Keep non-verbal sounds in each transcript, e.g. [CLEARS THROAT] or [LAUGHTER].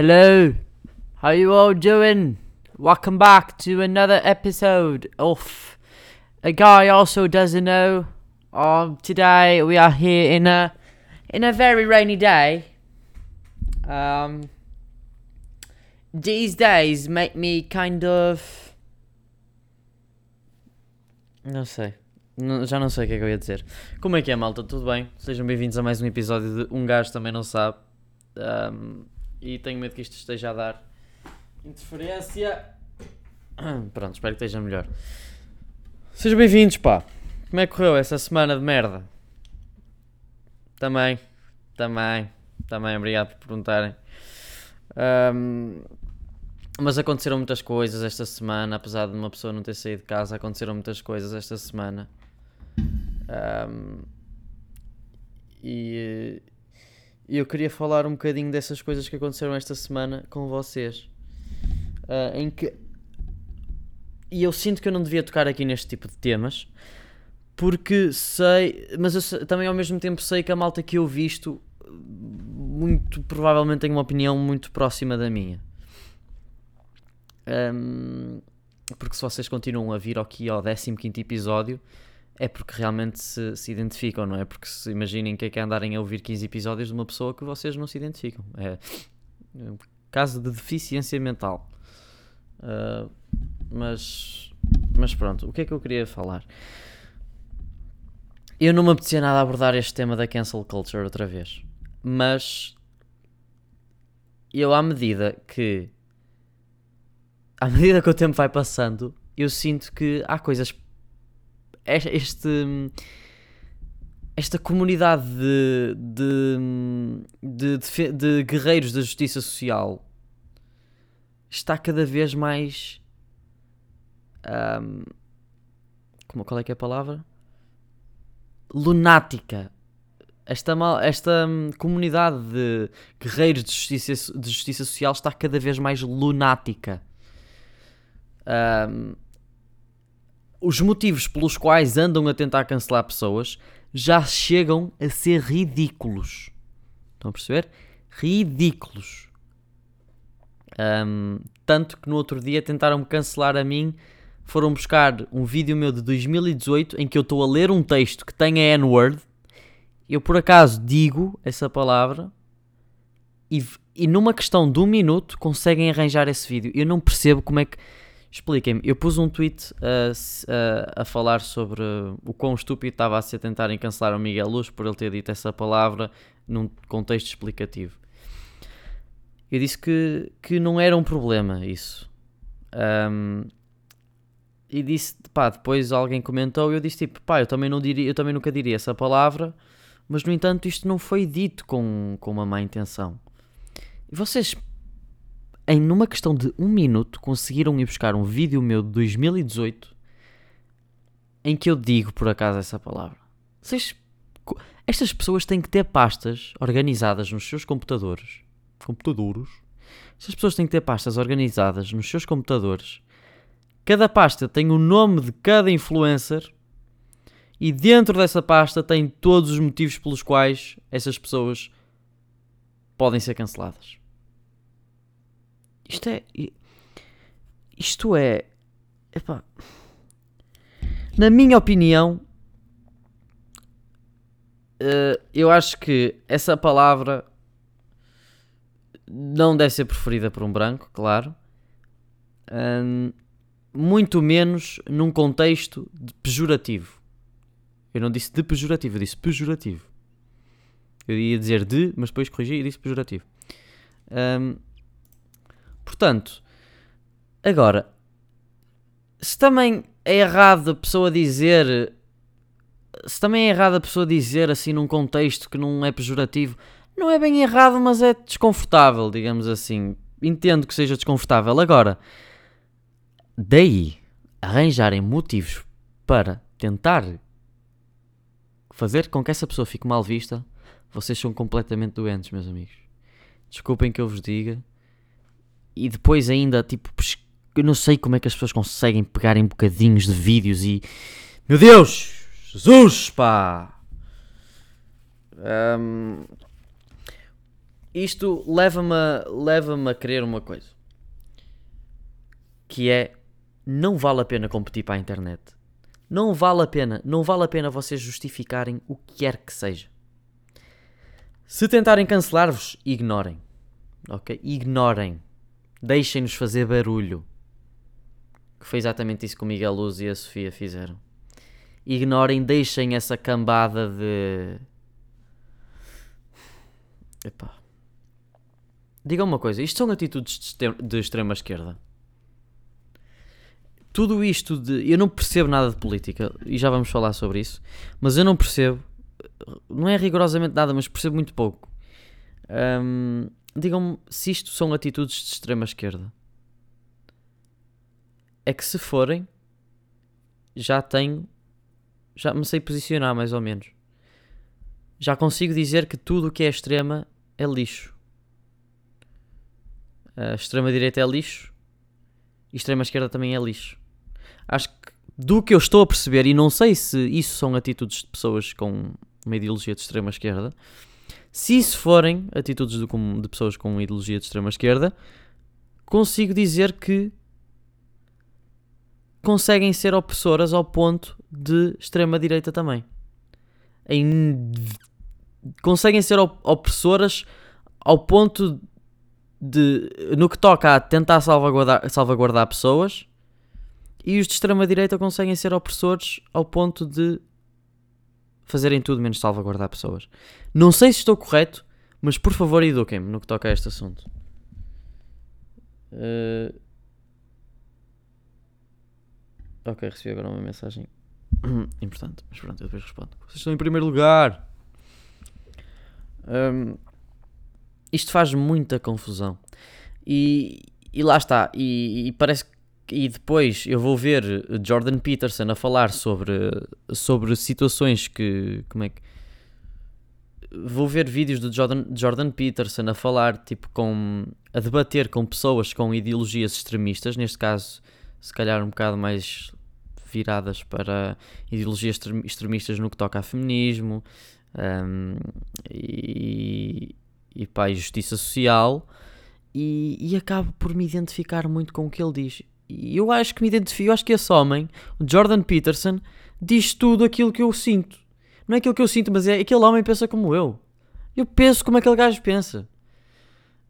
Hello, how you all doing? Welcome back to another episode of A Guy Also Doesn't Know. Um, today we are here in a in a very rainy day. Um, these days make me kind of. Não sei. Não- já não sei o que é que eu ia dizer. Como é que é, malta? Tudo bem? Sejam bem-vindos a mais um episódio de Um Gajo Também Não Sabe. Um, e tenho medo que isto esteja a dar interferência. [COUGHS] Pronto, espero que esteja melhor. Sejam bem-vindos, pá. Como é que correu essa semana de merda? Também, também, também, obrigado por perguntarem. Um, mas aconteceram muitas coisas esta semana, apesar de uma pessoa não ter saído de casa, aconteceram muitas coisas esta semana. Um, e, e eu queria falar um bocadinho dessas coisas que aconteceram esta semana com vocês. Ah, em que. E eu sinto que eu não devia tocar aqui neste tipo de temas, porque sei. Mas eu também ao mesmo tempo sei que a malta que eu visto muito provavelmente tem uma opinião muito próxima da minha. Ahm, porque se vocês continuam a vir aqui ao 15 episódio, é porque realmente se, se identificam, não é? Porque se imaginem que é que é andarem a ouvir 15 episódios de uma pessoa que vocês não se identificam. É um caso de deficiência mental. Ah, mas, mas pronto, o que é que eu queria falar? Eu não me apetecia nada abordar este tema da cancel culture outra vez, mas eu à medida que à medida que o tempo vai passando, eu sinto que há coisas este, esta comunidade de, de, de, de guerreiros da justiça social está cada vez mais ahm, como, qual é que é a palavra? lunática esta, esta hum, comunidade de guerreiros de justiça, de justiça social está cada vez mais lunática Ahm, os motivos pelos quais andam a tentar cancelar pessoas já chegam a ser ridículos. Estão a perceber? Ridículos. Ahm, tanto que no outro dia tentaram-me cancelar a mim. Foram buscar um vídeo meu de 2018 em que eu estou a ler um texto que tem a N-word. Eu por acaso digo essa palavra e, e numa questão de um minuto conseguem arranjar esse vídeo. Eu não percebo como é que. Expliquem-me. Eu pus um tweet a, a, a falar sobre o quão estúpido estava a ser tentarem cancelar o Miguel Luz por ele ter dito essa palavra num contexto explicativo. Eu disse que, que não era um problema isso. Ahm, e disse, pá, depois alguém comentou e eu disse tipo, pá, eu também, não diria, eu também nunca diria essa palavra, mas no entanto isto não foi dito com, com uma má intenção. E vocês em numa questão de um minuto conseguiram ir buscar um vídeo meu de 2018 em que eu digo por acaso essa palavra. Vocês, estas pessoas têm que ter pastas organizadas nos seus computadores. Computadores? Estas pessoas têm que ter pastas organizadas nos seus computadores. Cada pasta tem o nome de cada influencer e dentro dessa pasta tem todos os motivos pelos quais essas pessoas podem ser canceladas. Isto é. Isto é. Epá. Na minha opinião, eh, eu acho que essa palavra não deve ser preferida por um branco, claro. Ahm, muito menos num contexto pejorativo. Eu não disse de pejorativo, eu disse pejorativo. Eu ia dizer de, mas depois corrigi e disse pejorativo. Ahm, Portanto, agora, se também é errado a pessoa dizer. Se também é errado a pessoa dizer assim num contexto que não é pejorativo, não é bem errado, mas é desconfortável, digamos assim. Entendo que seja desconfortável. Agora, daí arranjarem motivos para tentar fazer com que essa pessoa fique mal vista, vocês são completamente doentes, meus amigos. Desculpem que eu vos diga. E depois ainda, tipo, eu não sei como é que as pessoas conseguem pegar em bocadinhos de vídeos e... Meu Deus! Jesus, pá! Ahm, isto leva-me a, leva a querer uma coisa. Que é, não vale a pena competir para a internet. Não vale a pena, não vale a pena vocês justificarem o que quer que seja. Se tentarem cancelar-vos, ignorem. Ok? Ignorem. Deixem-nos fazer barulho. Que foi exatamente isso que o Miguel Luz e a Sofia fizeram. Ignorem, deixem essa cambada de. Epá. Digam uma coisa, isto são atitudes de extrema esquerda. Tudo isto de. Eu não percebo nada de política e já vamos falar sobre isso, mas eu não percebo. Não é rigorosamente nada, mas percebo muito pouco. Um, Digam-me se isto são atitudes de extrema esquerda. É que se forem, já tenho. Já me sei posicionar mais ou menos. Já consigo dizer que tudo o que é extrema é lixo. A extrema-direita é lixo e extrema-esquerda também é lixo. Acho que do que eu estou a perceber, e não sei se isso são atitudes de pessoas com uma ideologia de extrema-esquerda, se isso forem atitudes de, de pessoas com ideologia de extrema-esquerda, consigo dizer que conseguem ser opressoras ao ponto de extrema-direita também. Em, conseguem ser opressoras ao ponto de, no que toca a tentar salvaguardar, salvaguardar pessoas, e os de extrema-direita conseguem ser opressores ao ponto de fazerem tudo menos salvaguardar pessoas. Não sei se estou correto, mas por favor eduquem-me no que toca a este assunto. Uh... Ok, recebi agora uma mensagem [CLEARS THROAT] importante, mas pronto, eu depois respondo. Vocês estão em primeiro lugar. Um, isto faz muita confusão. E, e lá está. E, e, parece que. E depois eu vou ver Jordan Peterson a falar sobre, sobre situações que. Como é que. Vou ver vídeos do Jordan, Jordan Peterson a falar, tipo, com. a debater com pessoas com ideologias extremistas, neste caso, se calhar um bocado mais viradas para ideologias extremistas no que toca a feminismo um, e, e pá, e justiça social e, e acabo por me identificar muito com o que ele diz. E eu acho que me identifico, eu acho que esse homem, Jordan Peterson, diz tudo aquilo que eu sinto. Não é aquilo que eu sinto, mas é aquele homem pensa como eu. Eu penso como aquele gajo pensa.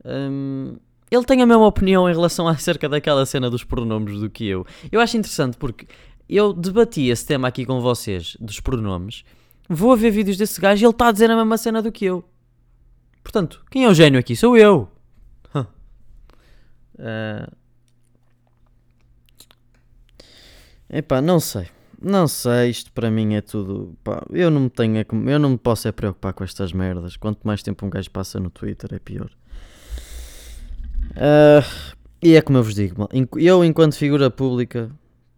Um, ele tem a mesma opinião em relação [LAUGHS] acerca daquela cena dos pronomes do que eu. Eu acho interessante porque eu debati esse tema aqui com vocês dos pronomes. Vou ver vídeos desse gajo e ele está a dizer a mesma cena do que eu. Portanto, quem é o gênio aqui? Sou eu. Huh. Uh... Epá, não sei. Não sei, isto para mim é tudo. Pá, eu não me tenho, eu não me posso é preocupar com estas merdas. Quanto mais tempo um gajo passa no Twitter, é pior. Uh, e é como eu vos digo, eu enquanto figura pública,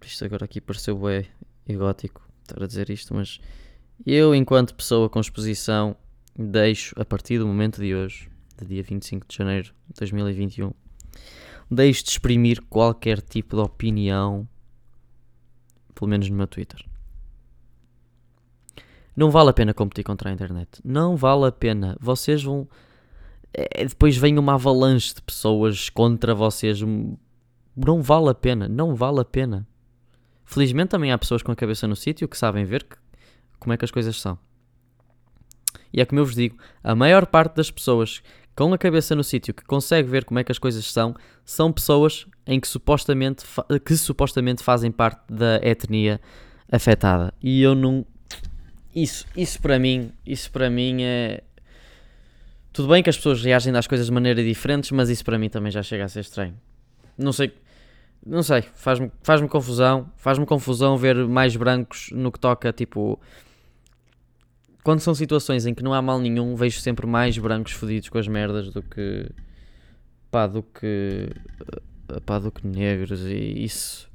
isto agora aqui pareceu bem egótico estar a dizer isto, mas eu enquanto pessoa com exposição deixo, a partir do momento de hoje, de dia 25 de janeiro de 2021, deixo de exprimir qualquer tipo de opinião, pelo menos no meu Twitter. Não vale a pena competir contra a internet. Não vale a pena. Vocês vão. É, depois vem uma avalanche de pessoas contra vocês. Não vale a pena. Não vale a pena. Felizmente também há pessoas com a cabeça no sítio que sabem ver que, como é que as coisas são. E é como eu vos digo, a maior parte das pessoas com a cabeça no sítio que consegue ver como é que as coisas são, são pessoas em que supostamente, que supostamente fazem parte da etnia afetada. E eu não. Isso, isso para mim, isso para mim é. Tudo bem que as pessoas reagem às coisas de maneira diferente, mas isso para mim também já chega a ser estranho. Não sei, não sei, faz-me faz confusão, faz-me confusão ver mais brancos no que toca tipo quando são situações em que não há mal nenhum, vejo sempre mais brancos fodidos com as merdas do que pá, do que eh, pá, do que negros e isso.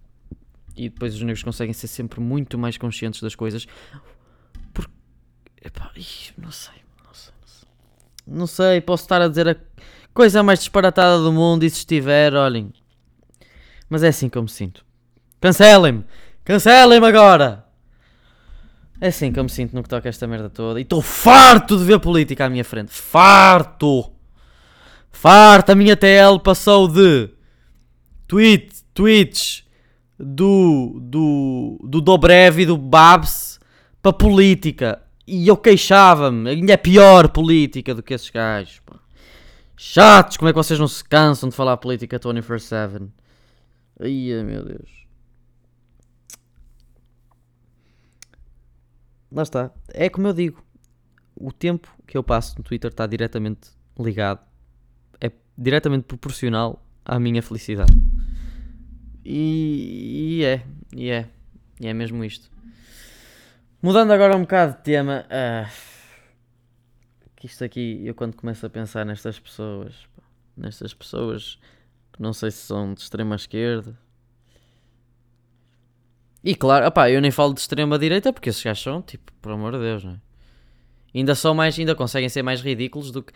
E depois os negros conseguem ser sempre muito mais conscientes das coisas. Porque epá, não sei, não sei, não sei. Não sei, posso estar a dizer a coisa mais disparatada do mundo e se estiver, olhem. Mas é assim que eu me sinto. Cancelem-me, cancelem-me agora é assim que eu me sinto no que toca esta merda toda. E estou farto de ver política à minha frente. Farto! Farta, a minha TL passou de tweet, tweets do, do, do Dobrev e do Babs para política. E eu queixava-me, ainda é pior política do que esses gajos. Pá. Chatos, como é que vocês não se cansam de falar política 24-7? Ai meu Deus. Lá está. É como eu digo. O tempo que eu passo no Twitter está diretamente ligado. É diretamente proporcional à minha felicidade. E, e é. E é. E é mesmo isto. Mudando agora um bocado de tema. Uh, que isto aqui, eu quando começo a pensar nestas pessoas, nestas pessoas que não sei se são de extrema esquerda. E claro, opá, eu nem falo de extrema direita porque esses gajos são, tipo, por amor de Deus, não é? Ainda são mais, ainda conseguem ser mais ridículos do que.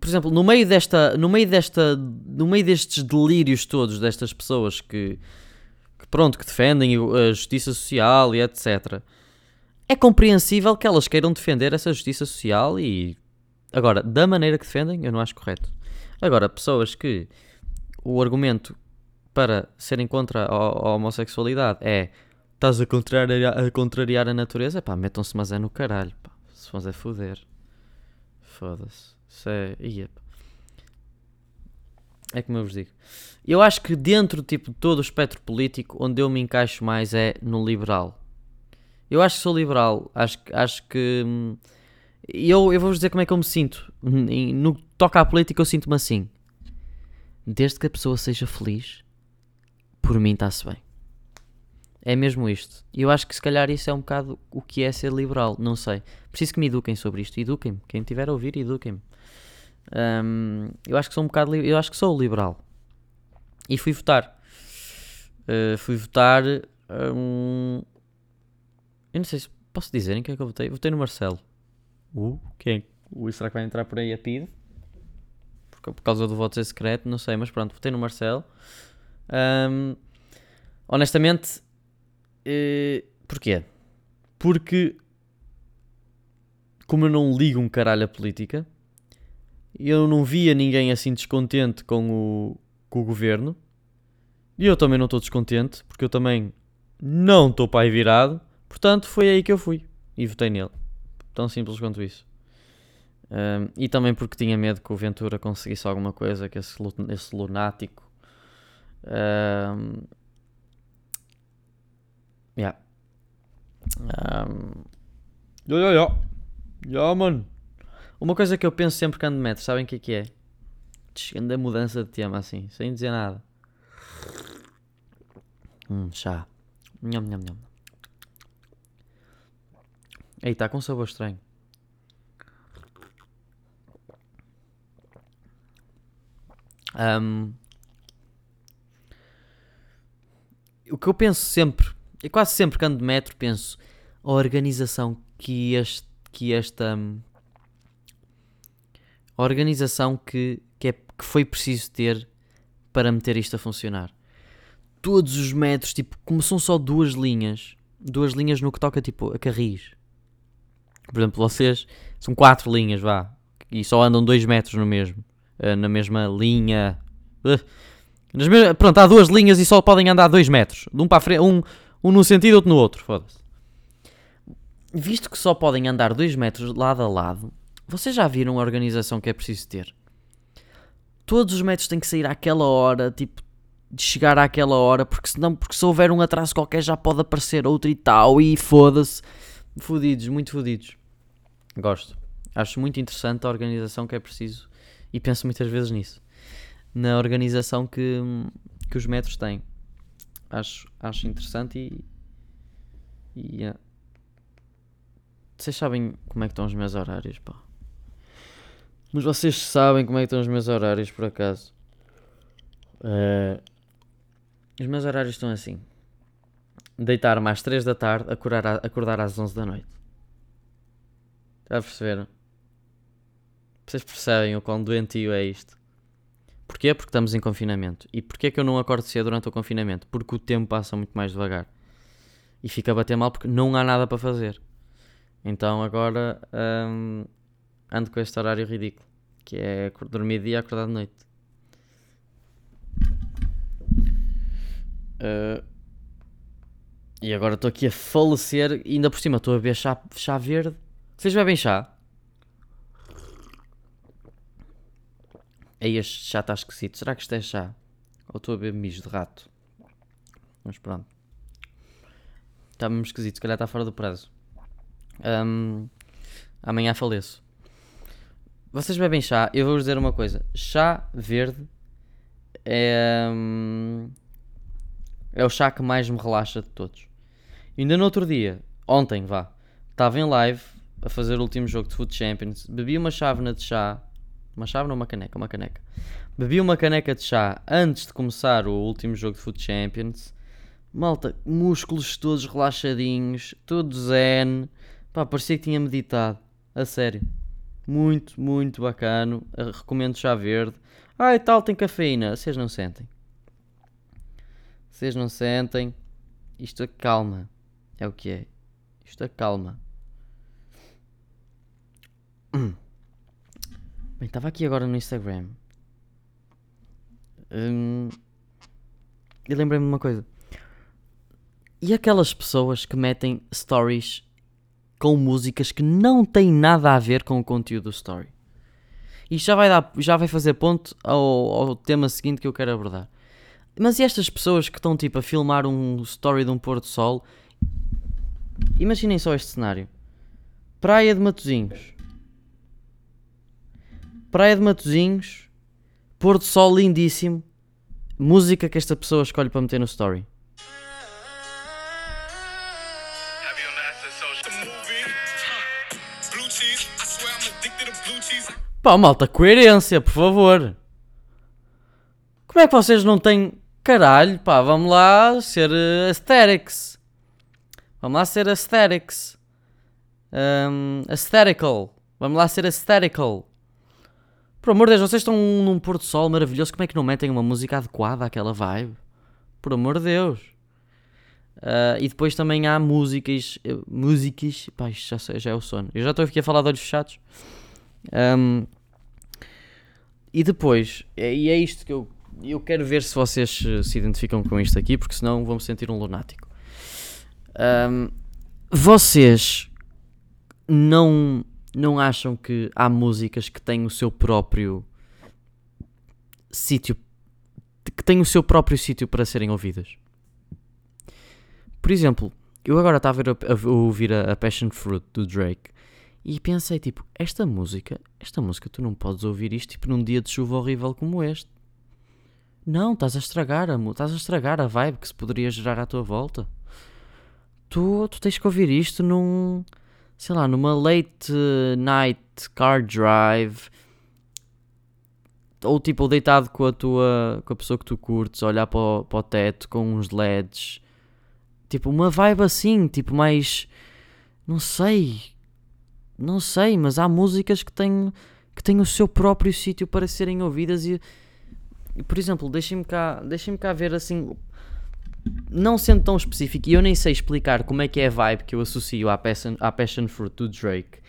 Por exemplo, no meio desta, no meio desta, no meio destes delírios todos destas pessoas que, que pronto, que defendem a justiça social e etc é compreensível que elas queiram defender essa justiça social e. Agora, da maneira que defendem, eu não acho correto. Agora, pessoas que o argumento para serem contra a, a homossexualidade é estás a contrariar, a contrariar a natureza, pá, metam-se mas é no caralho, pá. Se faz é foder. Foda-se. Isso é. É como eu vos digo. Eu acho que dentro tipo, de todo o espectro político, onde eu me encaixo mais é no liberal. Eu acho que sou liberal. Acho, acho que. Hum, eu, eu vou-vos dizer como é que eu me sinto. No que toca à política, eu sinto-me assim. Desde que a pessoa seja feliz, por mim está-se bem. É mesmo isto. E eu acho que se calhar isso é um bocado o que é ser liberal. Não sei. Preciso que me eduquem sobre isto. Eduquem-me. Quem tiver a ouvir, eduquem-me. Um, eu acho que sou um bocado. Eu acho que sou liberal. E fui votar. Uh, fui votar. Um, eu não sei se posso dizer em quem é que eu votei. Votei no Marcelo. Uh, quem? Uh, será que vai entrar por aí a PID? Por, por causa do voto ser secreto, não sei, mas pronto, votei no Marcelo. Um, honestamente, uh, porquê? Porque, como eu não ligo um caralho à política, eu não via ninguém assim descontente com o, com o governo. E eu também não estou descontente, porque eu também não estou pai virado. Portanto, foi aí que eu fui e votei nele. Tão simples quanto isso. Um, e também porque tinha medo que o Ventura conseguisse alguma coisa, que esse, esse lunático. Um, yeah. Um, yeah, yeah, yeah. yeah, mano. Uma coisa que eu penso sempre que ando de metro, sabem o que é que é? Chegando a mudança de tema assim, sem dizer nada. Hum, chá. Nham, nham, nham. Aí está com um sabor estranho. Um, o que eu penso sempre, e quase sempre que ando de metro, penso a organização que este, que esta a organização que, que, é, que foi preciso ter para meter isto a funcionar. Todos os metros, tipo, como são só duas linhas, duas linhas no que toca tipo a carris por exemplo, vocês são quatro linhas, vá, e só andam dois metros no mesmo, uh, na mesma linha. Uh, mesmas, pronto, há duas linhas e só podem andar dois metros, de um para a frente, um, um num sentido, outro no outro, foda-se. Visto que só podem andar dois metros lado a lado, vocês já viram a organização que é preciso ter? Todos os metros têm que sair àquela hora, tipo, de chegar àquela hora, porque senão, porque se houver um atraso qualquer já pode aparecer outro e tal, e foda-se. Fodidos, muito fodidos. Gosto. Acho muito interessante a organização que é preciso e penso muitas vezes nisso. Na organização que, que os metros têm. Acho, acho interessante e. e yeah. Vocês sabem como é que estão os meus horários, pá. Mas vocês sabem como é que estão os meus horários, por acaso. Uh, os meus horários estão assim. Deitar-me às 3 da tarde, acordar, acordar às 11 da noite. Já perceberam? Vocês percebem o quão doentio é isto? Porquê? Porque estamos em confinamento. E porquê que eu não acordo cedo durante o confinamento? Porque o tempo passa muito mais devagar. E fica a bater mal porque não há nada para fazer. Então agora hum, ando com este horário ridículo. Que é dormir dia e acordar de noite. Ah, e agora estou aqui a falecer e ainda por cima estou a beber chá, chá verde. Vocês bebem chá? Aí este chá está esquisito. Será que isto é chá? Ou estou a beber mijo de rato? Mas pronto. Está mesmo esquisito. Se calhar está fora do prazo. Ahm, amanhã faleço. Vocês bebem chá? Eu vou-vos dizer uma coisa. Chá verde é, é o chá que mais me relaxa de todos. Ainda no outro dia, ontem vá, estava em live a fazer o último jogo de Foot Champions. Bebi uma chávena de chá. Uma chávena ou uma caneca? Uma caneca. Bebi uma caneca de chá antes de começar o último jogo de Foot Champions. Malta, músculos todos relaxadinhos, todo zen. Pá, parecia que tinha meditado. A sério. Muito, muito bacano. Eh, Recomendo chá verde. Ah, e tal, tem cafeína. Vocês não sentem. Vocês não sentem. Isto acalma. É o que é. Isto acalma. Hum. [CLEARS THROAT] Bem, estava aqui agora no Instagram. Hum, e lembrei-me de uma coisa. E aquelas pessoas que metem stories com músicas que não têm nada a ver com o conteúdo do story? Isto já vai, dar, já vai fazer ponto ao, ao tema seguinte que eu quero abordar. Mas e estas pessoas que estão tipo a filmar um story de um pôr do sol? Imaginem só este cenário: Praia de Matozinhos, Praia de Matozinhos, pôr do sol lindíssimo, música que esta pessoa escolhe para meter no story. Pá, malta, coerência, por favor. Como é que vocês não têm. Caralho, pá, vamos lá ser uh, aesthetics. Vamos lá ser aesthetics. Um, aesthetical. Vamos lá ser aesthetical. Por amor de Deus, vocês estão num pôr do sol maravilhoso. Como é que não metem uma música adequada àquela vibe? Por amor de Deus. Ah, e depois também há músicas. Músicas. Pá, isto já, já é o sono. Eu já estou aqui a falar de olhos fechados. Um, e depois, é- e é isto que eu, eu quero ver se vocês eh, se identificam com isto aqui, porque senão vou-me sentir um lunático. Um, vocês não, não acham que há músicas que têm o seu próprio sítio, que têm o seu próprio sítio para serem ouvidas? Por exemplo, eu agora estava a, ouvir a, a Passion Fruit do Drake e pensei, tipo, esta música, esta música tu não podes ouvir isto tipo num dia de chuva horrível como este. Não, estás a estragar a, estás a estragar a vibe que se poderia gerar à tua volta. Tu, tu tens que ouvir isto num, sei lá, numa late night car drive ou tipo deitado com a tua, com a pessoa que tu curtes, olhar para o, para o teto com uns LEDs. Tipo, uma vibe assim, tipo mais, não sei, não sei, mas há músicas que têm, que têm o seu próprio sítio para serem ouvidas e, e, por exemplo, deixem-me cá, deixem cá ver assim, não sendo tão específico, e eu nem sei explicar como é que é a vibe que eu associo à Passion, à passion Fruit do Drake.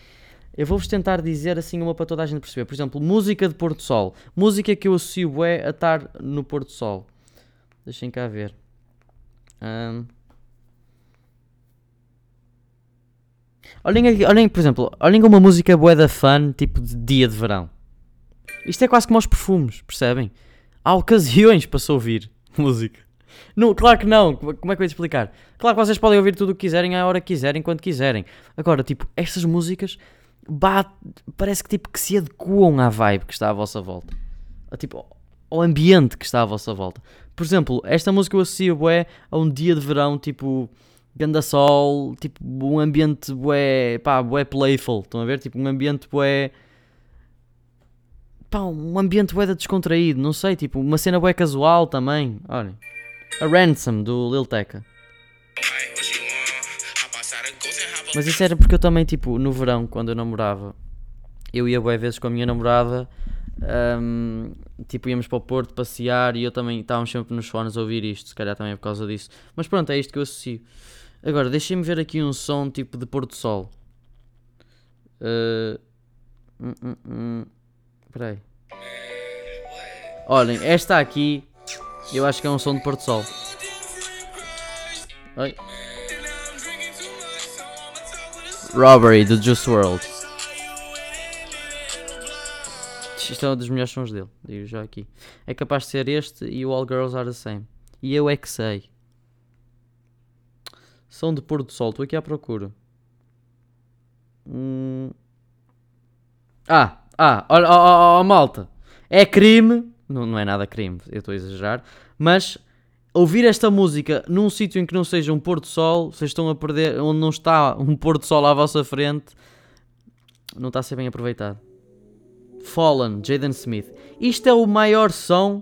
Eu vou-vos tentar dizer assim uma para toda a gente perceber. Por exemplo, música de Porto Sol. Música que eu associo é a estar no Porto Sol. Deixem cá ver. Ahm. Olhem aqui, olhem, por exemplo, olhem uma música bué da fun, tipo de dia de verão. Isto é quase como aos perfumes, percebem? Há ocasiões para se ouvir [LAUGHS] música. Não, claro que não, como é que eu ia explicar? Claro que vocês podem ouvir tudo o que quiserem, à hora que quiserem, quando quiserem. Agora, tipo, estas músicas bate, parece que tipo que se adequam à vibe que está à vossa volta. A, tipo, ao ambiente que está à vossa volta. Por exemplo, esta música eu associo bué a um dia de verão, tipo, ganda sol, tipo, um ambiente bué, pá, bué playful, estão a ver? Tipo, um ambiente bué... Pá, um ambiente bué da descontraído, não sei, tipo, uma cena bué casual também, olhem. A Ransom, do Lil Tecca. Hey, what you want? Hop outside a ghost and hop Mas isso era porque eu também, tipo, no verão, quando eu namorava, eu ia bué vezes com a minha namorada, ahm, tipo, íamos para o Porto passear e eu também estávamos sempre nos fones a ouvir isto, se calhar também é por causa disso. Mas pronto, é isto que eu associo. Agora, deixem-me ver aqui um som tipo de pôr do sol. Ah, hum, hum, hum. Olhem, esta aqui eu acho que é um som de Porto Sol. Oi. Robbery do Juice World. Isto é um dos melhores sons dele, digo já aqui. É capaz de ser este e o All Girls Are the Same. E eu é que sei. Som de pôr do sol, estou aqui à procura. Hum. Ah, ah, olha, ó, ó, ó, malta. É crime, não, não é nada crime, eu estou a exagerar, mas ouvir esta música num sítio em que não seja um pôr do sol, vocês estão a perder, onde não está um pôr do sol à vossa frente, não está a ser bem aproveitado. Fallen, Jaden Smith. Isto é o maior som.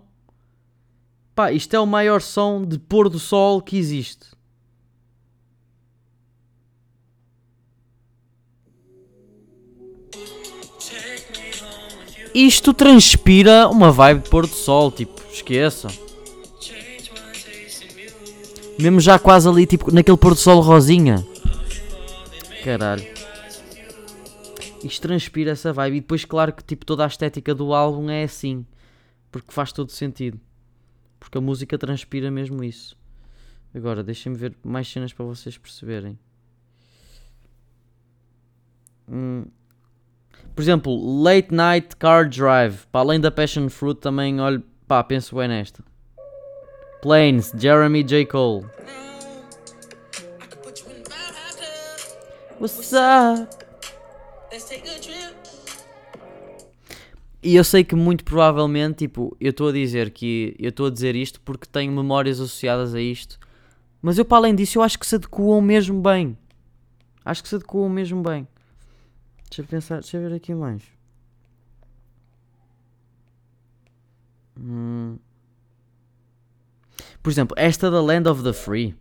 Pá, isto é o maior som de pôr do sol que existe. Isto transpira uma vibe de pôr do sol, tipo, esqueçam. Mesmo já quase ali, tipo, naquele pôr do sol rosinha. Caralho. Isto transpira essa vibe. E depois, claro que tipo, toda a estética do álbum é assim. Porque faz todo sentido. Porque a música transpira mesmo isso. Agora, deixem-me ver mais cenas para vocês perceberem. Hum. Por exemplo, Late Night Car Drive. Para além da Passion Fruit, também olho. Pá, penso bem nesta. Planes, Jeremy J. Cole. What's up? E eu sei que muito provavelmente, tipo, eu estou a dizer que eu estou a dizer isto porque tenho memórias associadas a isto. Mas eu, para além disso, eu acho que se adequam mesmo bem. Acho que se adequam mesmo bem. Deixa eu pensar, deixa eu ver aqui mais. Hum. Por exemplo, esta da Land of the Free.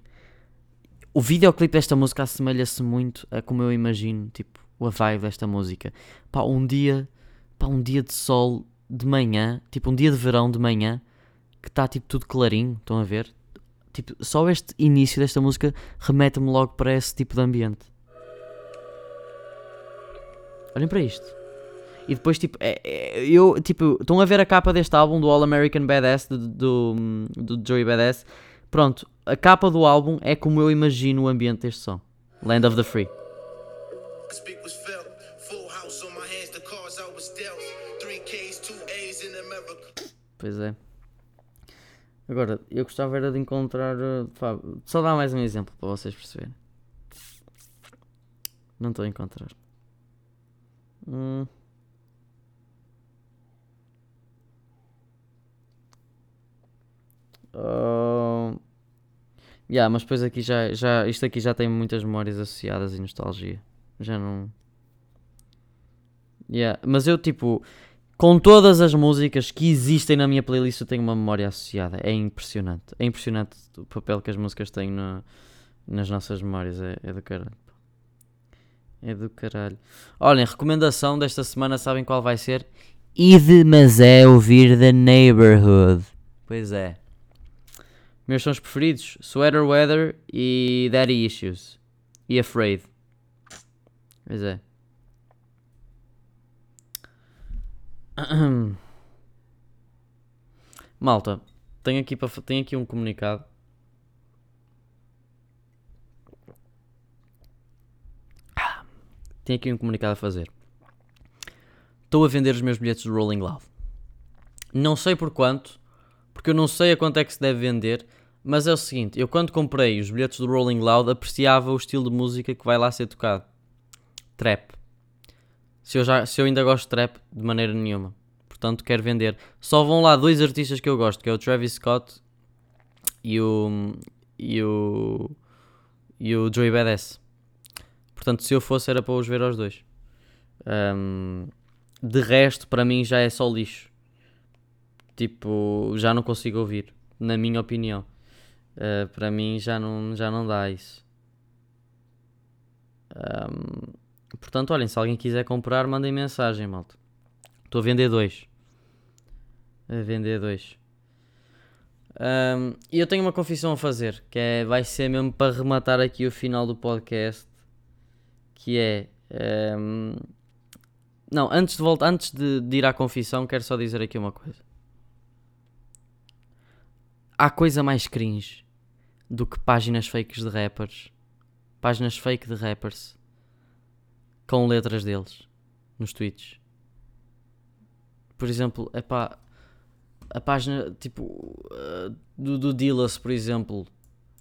O videoclipe desta música assemelha-se muito a como eu imagino, tipo, a vibe desta música. Pá, um dia pá, um dia de sol de manhã, tipo um dia de verão de manhã, que está tipo tudo clarinho, estão a ver? Tipo, só este início desta música remete-me logo para esse tipo de ambiente. Olhem para isto. E depois, tipo, é, é, eu, tipo, estão a ver a capa deste álbum do All American Badass, do, do, do Joey Badass. Pronto, a capa do álbum é como eu imagino o ambiente deste som. Land of the Free. Pois é. Agora, eu gostava era de encontrar. Eh, pá, só dar mais um exemplo para vocês perceberem. Não estou a encontrar. Hum. Uh... Yeah, mas depois aqui já, já. Isto aqui já tem muitas memórias associadas e nostalgia. Já não. Yeah, mas eu tipo com todas as músicas que existem na minha playlist, eu tenho uma memória associada. É impressionante. É impressionante o papel que as músicas têm no, nas nossas memórias. É, é, do caralho. É do caralho. Olhem, recomendação desta semana, sabem qual vai ser? Ide, mas é ouvir The Neighborhood. Pois é. Meus sons preferidos: Sweater Weather e Daddy Issues. E Afraid. Pois é. Malta, tenho aqui, para, tenho aqui um comunicado. Tenho aqui um comunicado a fazer. Estou a vender os meus bilhetes do Rolling Loud. Não sei por quanto, porque eu não sei a quanto é que se deve vender, mas é o seguinte, eu quando comprei os bilhetes do Rolling Loud apreciava o estilo de música que vai lá ser tocado. Trap se eu, já, se eu ainda gosto de trap de maneira nenhuma. Portanto, quero vender. Só vão lá dois artistas que eu gosto, que é o Travis Scott e o e o e o Joey Badass. Portanto, se eu fosse era para os ver aos dois. Um, de resto, para mim já é só lixo. Tipo, já não consigo ouvir, na minha opinião. Uh, para mim já não, já não dá isso. Um, Portanto, olhem, se alguém quiser comprar, mandem mensagem, malta. Estou a vender dois. A vender dois. Um, e eu tenho uma confissão a fazer, que é, vai ser mesmo para rematar aqui o final do podcast, que é um, Não, antes de voltar, antes de, de ir à confissão, quero só dizer aqui uma coisa. Há coisa mais cringe do que páginas fakes de rappers. Páginas fake de rappers com letras deles nos tweets. Por exemplo, é pá, a página tipo uh, do, do Dillas, por exemplo.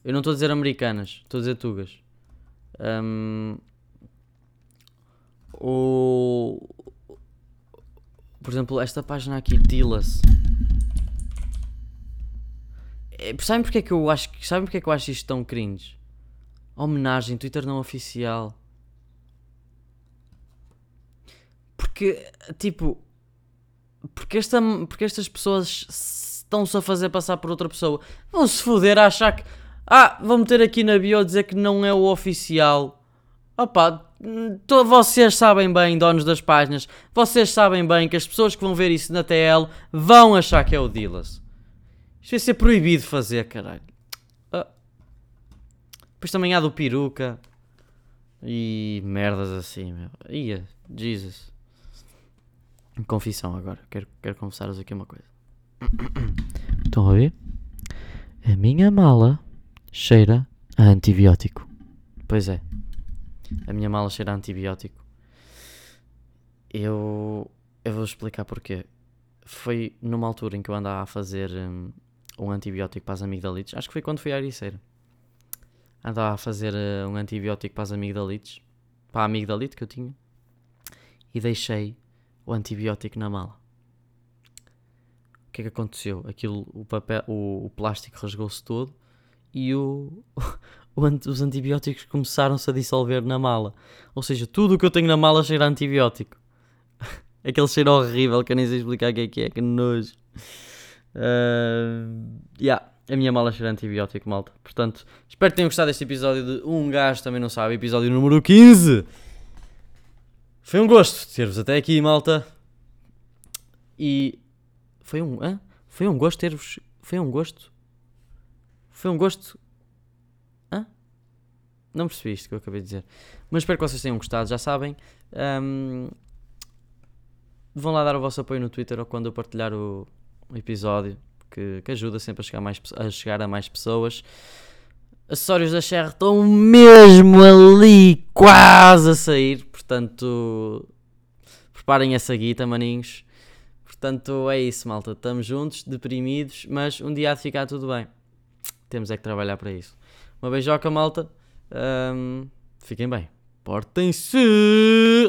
Eu não estou a dizer americanas, estou a dizer tugas. Um, o, por exemplo, esta página aqui, Dillas. É, sabem porque é que eu acho sabem porque é que eu acho isto tão cringe? Homenagem, Twitter não oficial. Porque, tipo, porque, esta, porque estas pessoas estão-se a fazer passar por outra pessoa. Vão se foder a achar que. Ah, vão meter aqui na bio dizer que não é o oficial. Opa, vocês sabem bem, donos das páginas, vocês sabem bem que as pessoas que vão ver isso na TL vão achar que é o Dillas. Isto vai ser proibido fazer, caralho. Ah. Depois também há do peruca. E merdas assim, meu. Ia, Jesus. Confissão agora. Quero, quero confessar-vos aqui uma coisa. [COUGHS] Estão a ver? A minha mala cheira a antibiótico. Pois é. A minha mala cheira a antibiótico. Eu, eu vou explicar porquê. Foi numa altura em que eu andava a fazer um, um antibiótico para as amigdalites. Acho que foi quando fui à Ericeira. Andava a fazer uh, um antibiótico para as amigdalites. Para a amigdalite que eu tinha. E deixei o antibiótico na mala. O que é que aconteceu? Aquilo, o, papel, o, o plástico rasgou-se todo e o, os antibióticos começaram-se a dissolver na mala. Ou seja, tudo o que eu tenho na mala cheira a antibiótico. [LAUGHS] Aquele cheiro horrível que eu nem sei explicar o que é que é, que nojo. Uh, yeah, a minha mala cheira a antibiótico, malta. Portanto, espero que tenham gostado deste episódio de Um Gajo Também Não Sabe, episódio número 15. Foi um gosto ter-vos até aqui, malta. E foi um, hã? Foi um gosto ter-vos. Foi um gosto. Foi um gosto. Não percebi isto que eu acabei de dizer. Mas espero que vocês tenham gostado, já sabem. Um, vão lá dar o vosso apoio no Twitter ou quando eu partilhar o, episódio, que, que, ajuda sempre a chegar, mais, a chegar a mais pessoas. Acessórios da Sherra estão mesmo ali, quase a sair. Portanto, preparem essa guita, maninhos. Portanto, é isso, malta. Estamos juntos, deprimidos, mas um dia há de ficar tudo bem. Temos é que trabalhar para isso. Uma beijoca, malta. Um, fiquem bem. Portem-se!